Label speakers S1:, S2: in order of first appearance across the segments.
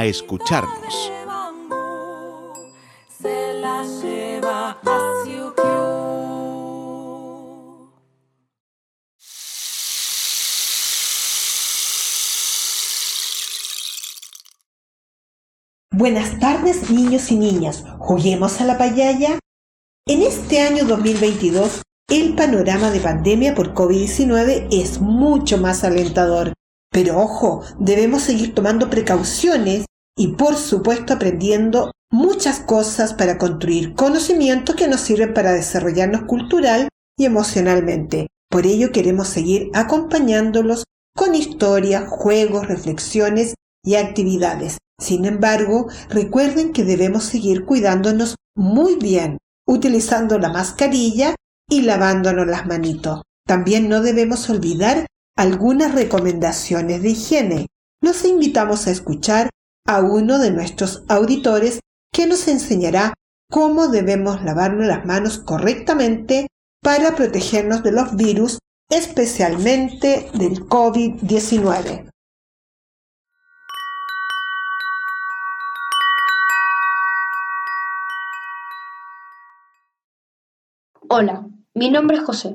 S1: escucharnos.
S2: Buenas tardes niños y niñas, juguemos a la payaya. En este año 2022, el panorama de pandemia por COVID-19 es mucho más alentador. Pero ojo, debemos seguir tomando precauciones y por supuesto aprendiendo muchas cosas para construir conocimientos que nos sirven para desarrollarnos cultural y emocionalmente. Por ello queremos seguir acompañándolos con historias, juegos, reflexiones y actividades. Sin embargo, recuerden que debemos seguir cuidándonos muy bien, utilizando la mascarilla y lavándonos las manitos. También no debemos olvidar algunas recomendaciones de higiene. Los invitamos a escuchar a uno de nuestros auditores que nos enseñará cómo debemos lavarnos las manos correctamente para protegernos de los virus, especialmente del COVID-19.
S3: Hola, mi nombre es José.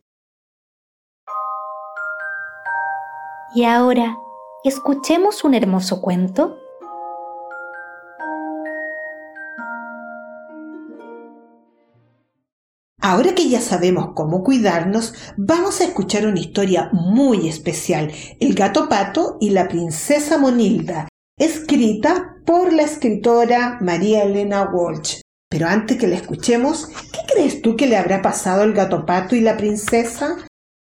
S4: Y ahora, escuchemos un hermoso cuento.
S2: Ahora que ya sabemos cómo cuidarnos, vamos a escuchar una historia muy especial, El gato pato y la princesa Monilda, escrita por la escritora María Elena Walsh. Pero antes que la escuchemos, ¿qué crees tú que le habrá pasado al gato pato y la princesa?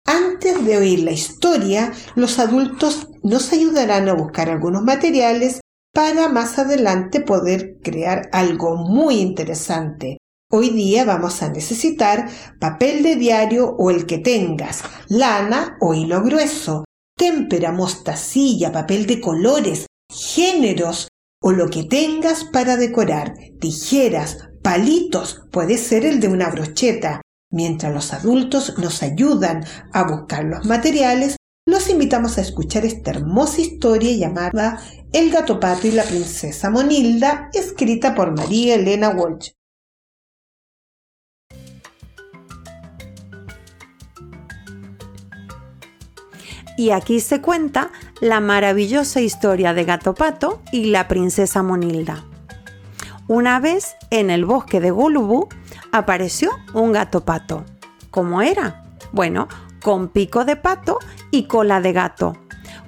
S2: Antes de oír la historia, los adultos nos ayudarán a buscar algunos materiales para más adelante poder crear algo muy interesante. Hoy día vamos a necesitar papel de diario o el que tengas, lana o hilo grueso, témpera, mostacilla, papel de colores, géneros o lo que tengas para decorar, tijeras, palitos, puede ser el de una brocheta, Mientras los adultos nos ayudan a buscar los materiales, los invitamos a escuchar esta hermosa historia llamada El gato pato y la princesa Monilda, escrita por María Elena Walsh.
S5: Y aquí se cuenta la maravillosa historia de Gato Pato y la princesa Monilda. Una vez en el bosque de Gulubú apareció un gato pato. ¿Cómo era? Bueno, con pico de pato y cola de gato,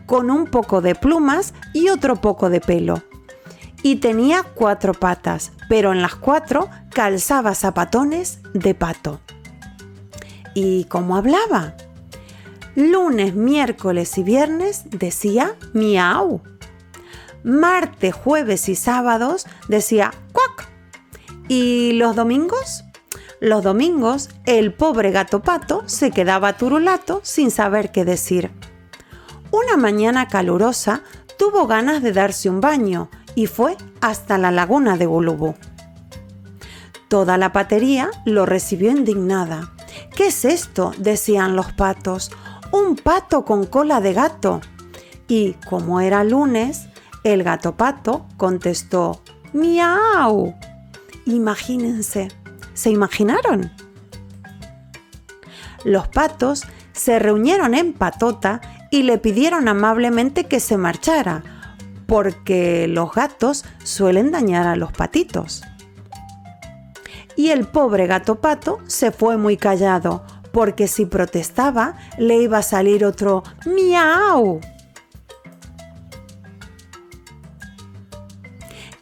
S5: con un poco de plumas y otro poco de pelo. Y tenía cuatro patas, pero en las cuatro calzaba zapatones de pato. ¿Y cómo hablaba? Lunes, miércoles y viernes decía miau. Martes, jueves y sábados decía cuac. ¿Y los domingos? Los domingos, el pobre gato pato se quedaba turulato sin saber qué decir. Una mañana calurosa tuvo ganas de darse un baño y fue hasta la laguna de Gulubú. Toda la patería lo recibió indignada. ¿Qué es esto? decían los patos. Un pato con cola de gato. Y como era lunes, el gato pato contestó, ¡Miau! Imagínense, ¿se imaginaron? Los patos se reunieron en patota y le pidieron amablemente que se marchara, porque los gatos suelen dañar a los patitos. Y el pobre gato pato se fue muy callado, porque si protestaba le iba a salir otro miau.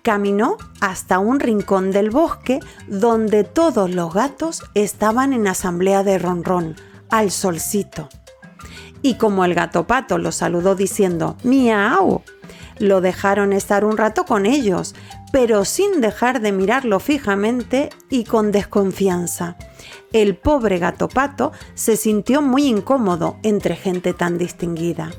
S5: Caminó hasta un rincón del bosque donde todos los gatos estaban en asamblea de ronrón, al solcito. Y como el gato pato lo saludó diciendo miau, lo dejaron estar un rato con ellos, pero sin dejar de mirarlo fijamente y con desconfianza. El pobre gato pato se sintió muy incómodo entre gente tan distinguida.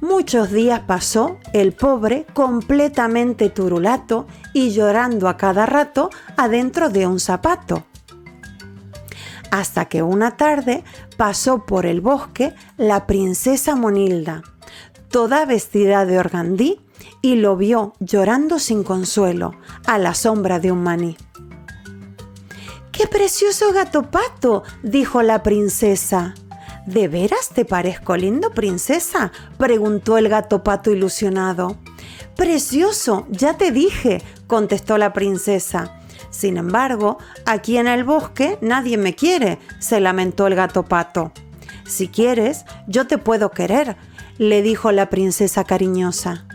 S5: Muchos días pasó el pobre completamente turulato y llorando a cada rato adentro de un zapato. Hasta que una tarde pasó por el bosque la princesa Monilda, toda vestida de organdí, y lo vio llorando sin consuelo a la sombra de un maní. ¡Qué precioso gato pato! dijo la princesa. ¿De veras te parezco lindo, princesa? preguntó el gato pato ilusionado. Precioso, ya te dije, contestó la princesa. Sin embargo, aquí en el bosque nadie me quiere, se lamentó el gato pato. Si quieres, yo te puedo querer, le dijo la princesa cariñosa.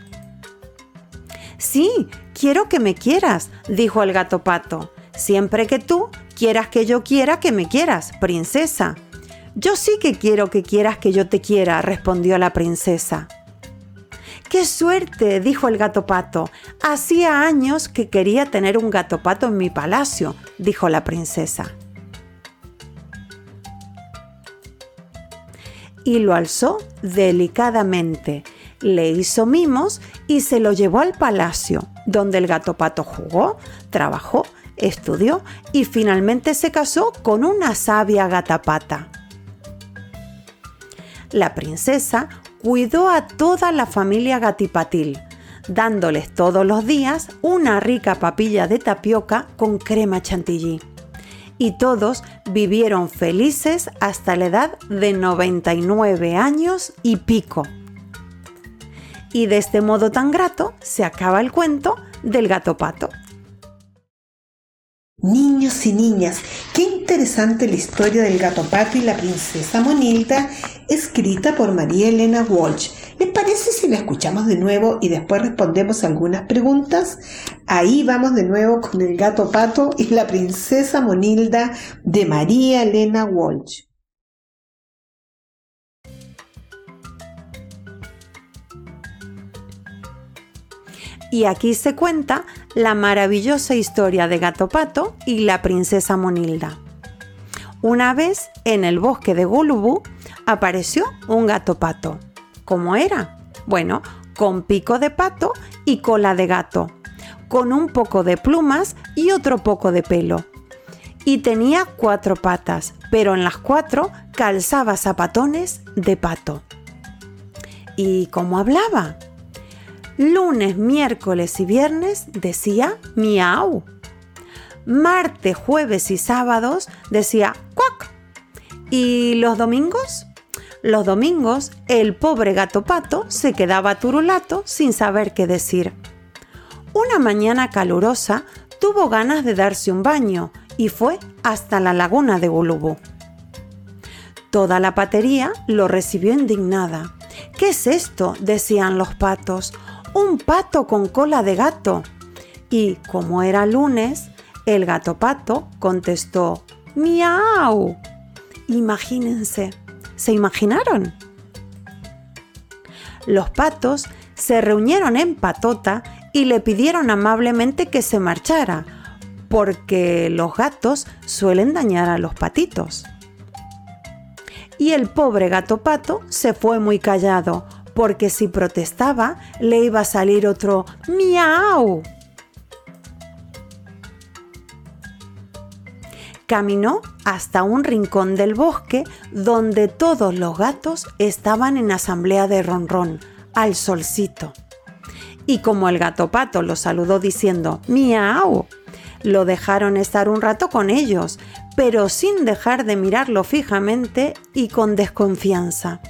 S5: Sí, quiero que me quieras, dijo el gato pato, siempre que tú quieras que yo quiera que me quieras, princesa. Yo sí que quiero que quieras que yo te quiera, respondió la princesa. ¡Qué suerte! dijo el gato pato. Hacía años que quería tener un gato pato en mi palacio, dijo la princesa. Y lo alzó delicadamente, le hizo mimos y se lo llevó al palacio, donde el gato pato jugó, trabajó, estudió y finalmente se casó con una sabia gata pata la princesa cuidó a toda la familia Gatipatil, dándoles todos los días una rica papilla de tapioca con crema chantilly. Y todos vivieron felices hasta la edad de 99 años y pico. Y de este modo tan grato se acaba el cuento del gato pato.
S2: Niños y niñas, qué interesante la historia del gato pato y la princesa Monilda, escrita por María Elena Walsh. ¿Les parece si la escuchamos de nuevo y después respondemos algunas preguntas? Ahí vamos de nuevo con el gato pato y la princesa Monilda de María Elena Walsh.
S5: Y aquí se cuenta la maravillosa historia de Gato Pato y la princesa Monilda. Una vez en el bosque de Gulubú apareció un gato pato. ¿Cómo era? Bueno, con pico de pato y cola de gato, con un poco de plumas y otro poco de pelo. Y tenía cuatro patas, pero en las cuatro calzaba zapatones de pato. ¿Y cómo hablaba? Lunes, miércoles y viernes decía miau. Martes, jueves y sábados decía cuac. ¿Y los domingos? Los domingos el pobre gato pato se quedaba turulato sin saber qué decir. Una mañana calurosa tuvo ganas de darse un baño y fue hasta la laguna de Gulubú. Toda la patería lo recibió indignada. ¿Qué es esto? decían los patos un pato con cola de gato. Y como era lunes, el gato pato contestó, ¡Miau! Imagínense, ¿se imaginaron? Los patos se reunieron en patota y le pidieron amablemente que se marchara, porque los gatos suelen dañar a los patitos. Y el pobre gato pato se fue muy callado, porque si protestaba le iba a salir otro miau. Caminó hasta un rincón del bosque donde todos los gatos estaban en asamblea de ronrón, al solcito. Y como el gato pato lo saludó diciendo miau, lo dejaron estar un rato con ellos, pero sin dejar de mirarlo fijamente y con desconfianza.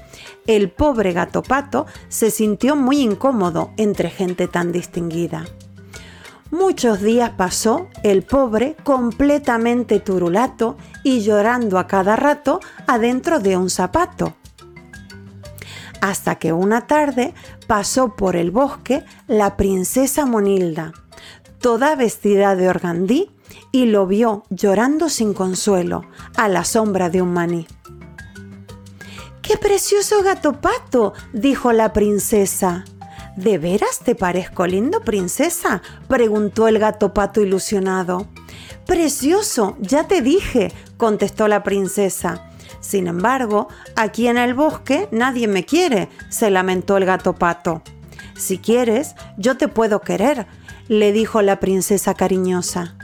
S5: El pobre gato pato se sintió muy incómodo entre gente tan distinguida. Muchos días pasó el pobre completamente turulato y llorando a cada rato adentro de un zapato. Hasta que una tarde pasó por el bosque la princesa Monilda, toda vestida de organdí, y lo vio llorando sin consuelo a la sombra de un maní. ¡Qué precioso gato pato! dijo la princesa. ¿De veras te parezco lindo, princesa? preguntó el gato pato ilusionado. Precioso, ya te dije, contestó la princesa. Sin embargo, aquí en el bosque nadie me quiere, se lamentó el gato pato. Si quieres, yo te puedo querer, le dijo la princesa cariñosa.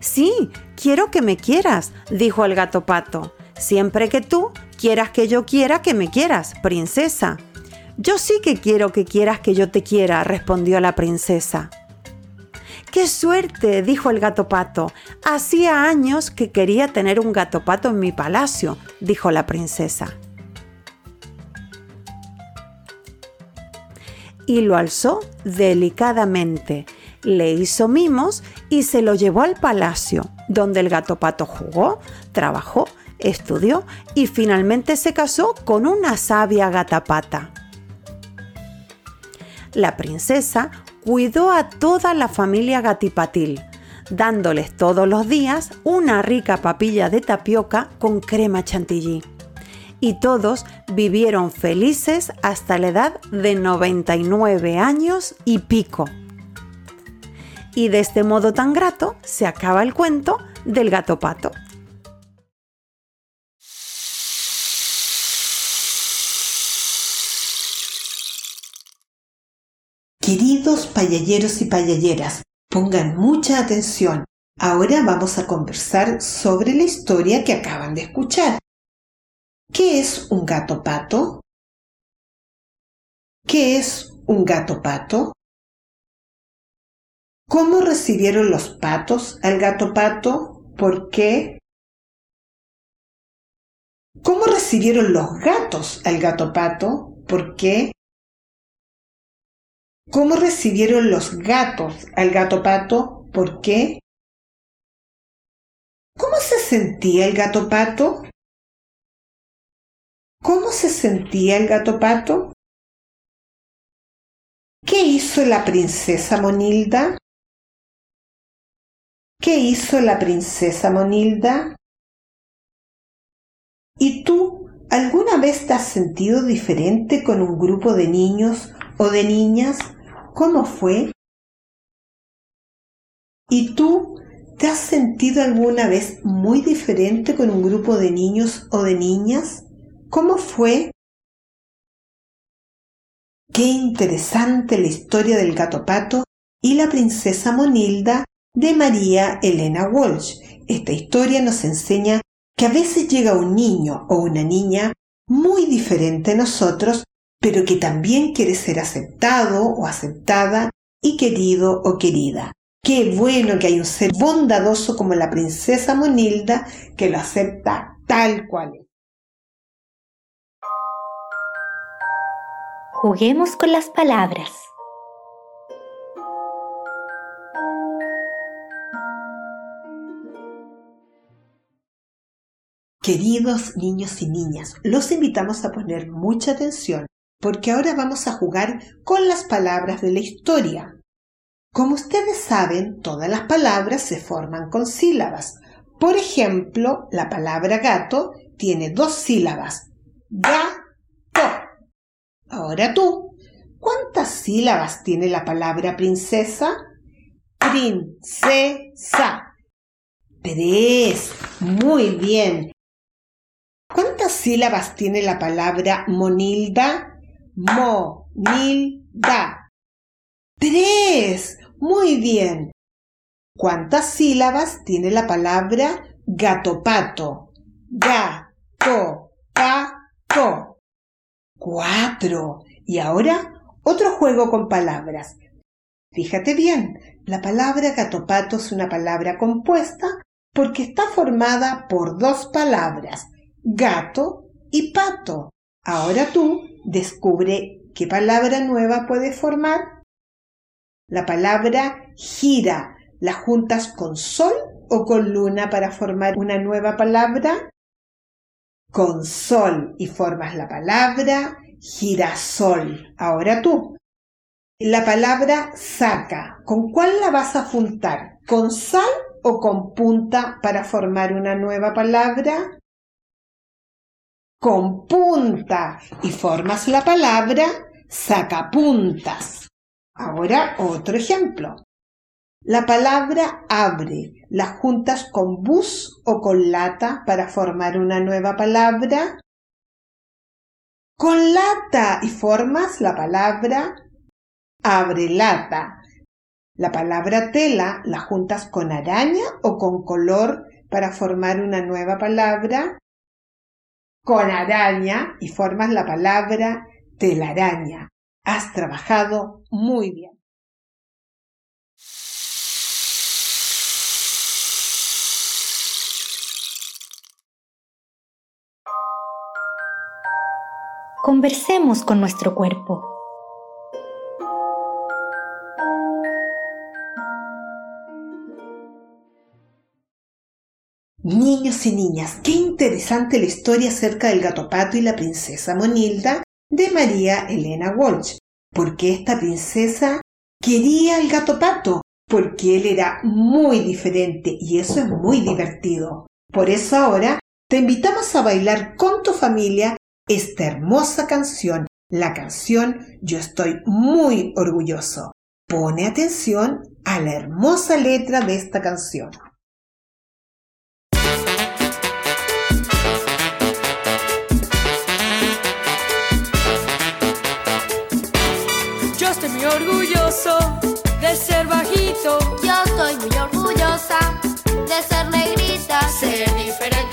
S5: Sí, quiero que me quieras, dijo el gato pato, siempre que tú quieras que yo quiera que me quieras, princesa. Yo sí que quiero que quieras que yo te quiera, respondió la princesa. ¡Qué suerte! dijo el gato pato. Hacía años que quería tener un gato pato en mi palacio, dijo la princesa. Y lo alzó delicadamente, le hizo mimos y se lo llevó al palacio, donde el gato pato jugó, trabajó, estudió y finalmente se casó con una sabia gata pata la princesa cuidó a toda la familia Gatipatil, dándoles todos los días una rica papilla de tapioca con crema chantilly. Y todos vivieron felices hasta la edad de 99 años y pico. Y de este modo tan grato se acaba el cuento del gato pato.
S2: Queridos payalleros y payalleras, pongan mucha atención. Ahora vamos a conversar sobre la historia que acaban de escuchar. ¿Qué es un gato pato? ¿Qué es un gato pato? ¿Cómo recibieron los patos al gato pato? ¿Por qué? ¿Cómo recibieron los gatos al gato pato? ¿Por qué? ¿Cómo recibieron los gatos al gato pato? ¿Por qué? ¿Cómo se sentía el gato pato? ¿Cómo se sentía el gato pato? ¿Qué hizo la princesa Monilda? ¿Qué hizo la princesa Monilda? ¿Y tú alguna vez te has sentido diferente con un grupo de niños o de niñas ¿Cómo fue? ¿Y tú te has sentido alguna vez muy diferente con un grupo de niños o de niñas? ¿Cómo fue? Qué interesante la historia del gato pato y la princesa Monilda de María Elena Walsh. Esta historia nos enseña que a veces llega un niño o una niña muy diferente a nosotros pero que también quiere ser aceptado o aceptada y querido o querida. Qué bueno que hay un ser bondadoso como la princesa Monilda que lo acepta tal cual es.
S4: Juguemos con las palabras.
S2: Queridos niños y niñas, los invitamos a poner mucha atención porque ahora vamos a jugar con las palabras de la historia. Como ustedes saben, todas las palabras se forman con sílabas. Por ejemplo, la palabra gato tiene dos sílabas. Gato. Ahora tú, ¿cuántas sílabas tiene la palabra princesa? Princesa. Tres. Muy bien. ¿Cuántas sílabas tiene la palabra monilda? Mo-nil-da. Tres. Muy bien. ¿Cuántas sílabas tiene la palabra gatopato? Gato, pato. Cuatro. Y ahora otro juego con palabras. Fíjate bien, la palabra gatopato es una palabra compuesta porque está formada por dos palabras, gato y pato. Ahora tú descubre qué palabra nueva puedes formar. La palabra gira, ¿la juntas con sol o con luna para formar una nueva palabra? Con sol y formas la palabra girasol. Ahora tú. La palabra saca, ¿con cuál la vas a juntar? ¿Con sal o con punta para formar una nueva palabra? Con punta y formas la palabra sacapuntas. Ahora otro ejemplo. La palabra abre, ¿la juntas con bus o con lata para formar una nueva palabra? Con lata y formas la palabra abre lata. La palabra tela la juntas con araña o con color para formar una nueva palabra. Con araña y formas la palabra telaraña. Has trabajado muy bien.
S4: Conversemos con nuestro cuerpo.
S2: Niños y niñas, qué interesante la historia acerca del gato pato y la princesa Monilda de María Elena Walsh. Porque esta princesa quería al gato pato, porque él era muy diferente y eso es muy divertido. Por eso ahora te invitamos a bailar con tu familia esta hermosa canción, la canción Yo estoy muy orgulloso. Pone atención a la hermosa letra de esta canción.
S6: Orgulloso de ser bajito.
S7: Yo estoy muy orgullosa de ser negrita.
S6: Ser diferente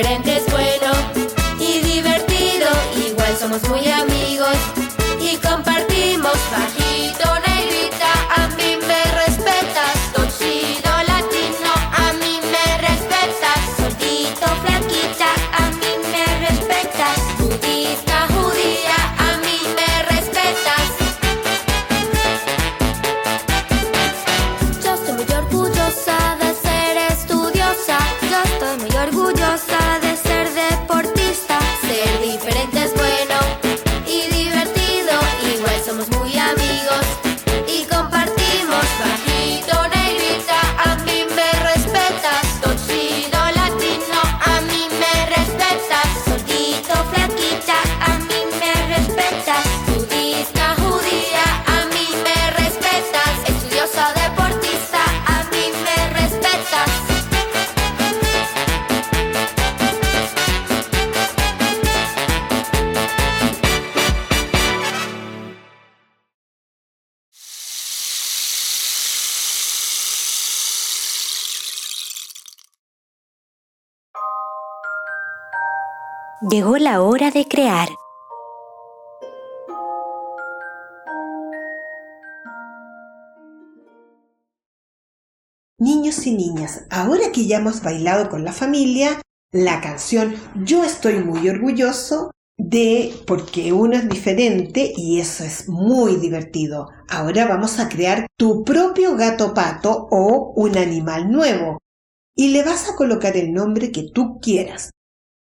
S6: diferente
S4: Llegó la hora de crear.
S2: Niños y niñas, ahora que ya hemos bailado con la familia, la canción Yo estoy muy orgulloso de porque uno es diferente y eso es muy divertido. Ahora vamos a crear tu propio gato pato o un animal nuevo y le vas a colocar el nombre que tú quieras.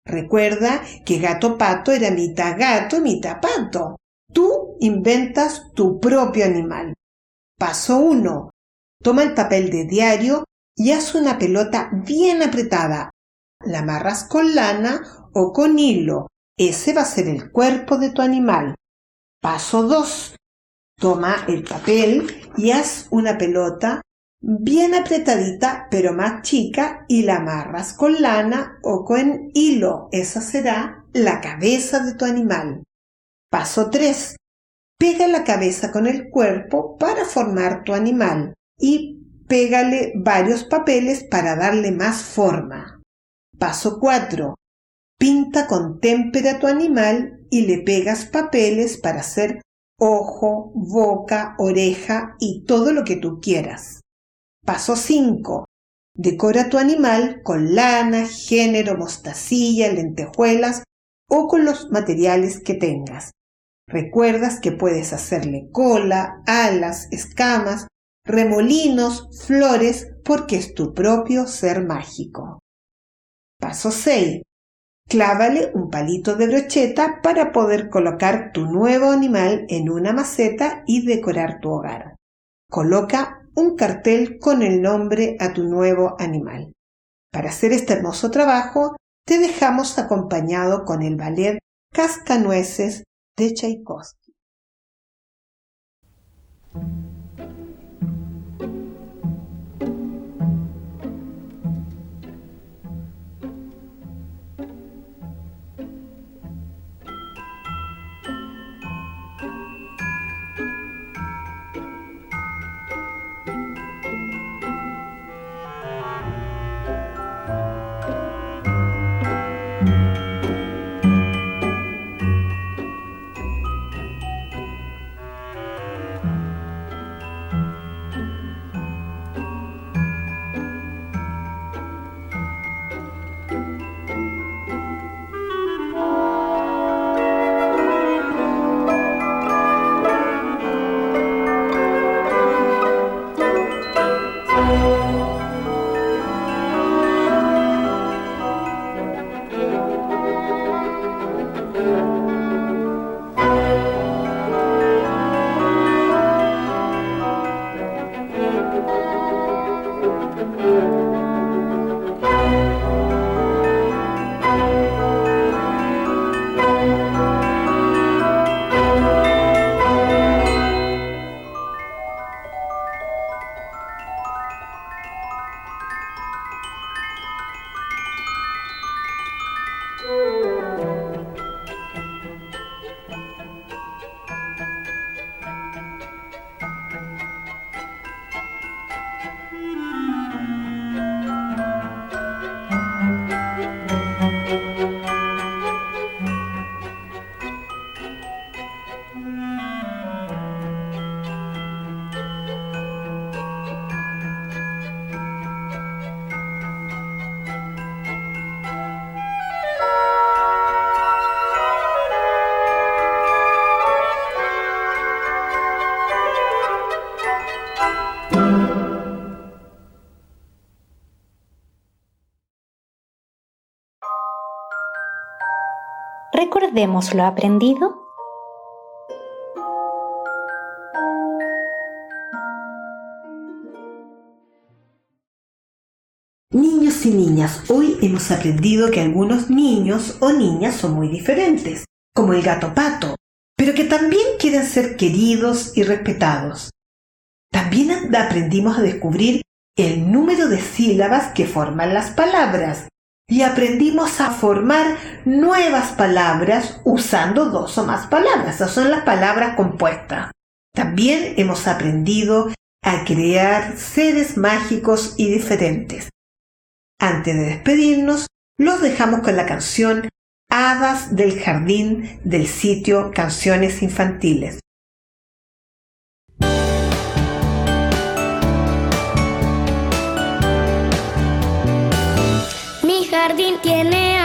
S2: Recuerda que gato pato era mitad gato, mitad pato. Tú inventas tu propio animal. Paso 1. Toma el papel de diario y haz una pelota bien apretada. La amarras con lana o con hilo. Ese va a ser el cuerpo de tu animal. Paso 2. Toma el papel y haz una pelota bien apretadita pero más chica y la amarras con lana o con hilo. Esa será la cabeza de tu animal. Paso 3. Pega la cabeza con el cuerpo para formar tu animal y pégale varios papeles para darle más forma. Paso 4. Pinta con témpera tu animal y le pegas papeles para hacer ojo, boca, oreja y todo lo que tú quieras. Paso 5. Decora tu animal con lana, género, mostacilla, lentejuelas o con los materiales que tengas. Recuerdas que puedes hacerle cola, alas, escamas remolinos, flores, porque es tu propio ser mágico. Paso 6. Clávale un palito de brocheta para poder colocar tu nuevo animal en una maceta y decorar tu hogar. Coloca un cartel con el nombre a tu nuevo animal. Para hacer este hermoso trabajo, te dejamos acompañado con el ballet Cascanueces de Tchaikovsky.
S4: Recordemos lo aprendido.
S2: Niños y niñas, hoy hemos aprendido que algunos niños o niñas son muy diferentes, como el gato pato, pero que también quieren ser queridos y respetados. También aprendimos a descubrir el número de sílabas que forman las palabras y aprendimos a formar nuevas palabras usando dos o más palabras. Esas son las palabras compuestas. También hemos aprendido a crear seres mágicos y diferentes. Antes de despedirnos, los dejamos con la canción Hadas del Jardín del sitio Canciones Infantiles.
S7: Jardín tiene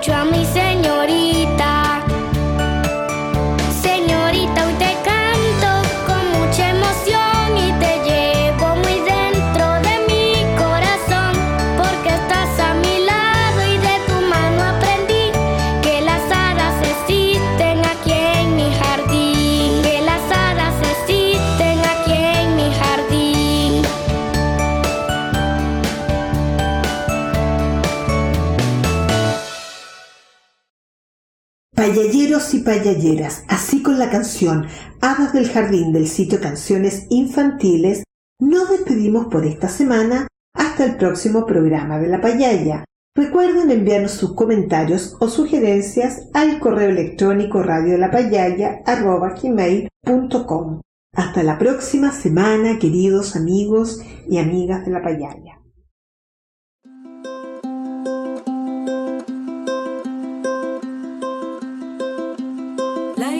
S2: Payalleros y payalleras, así con la canción Hadas del Jardín del sitio Canciones Infantiles, nos despedimos por esta semana hasta el próximo programa de La Payaya. Recuerden enviarnos sus comentarios o sugerencias al correo electrónico radiolapayaya.com. Hasta la próxima semana, queridos amigos y amigas de La Payaya.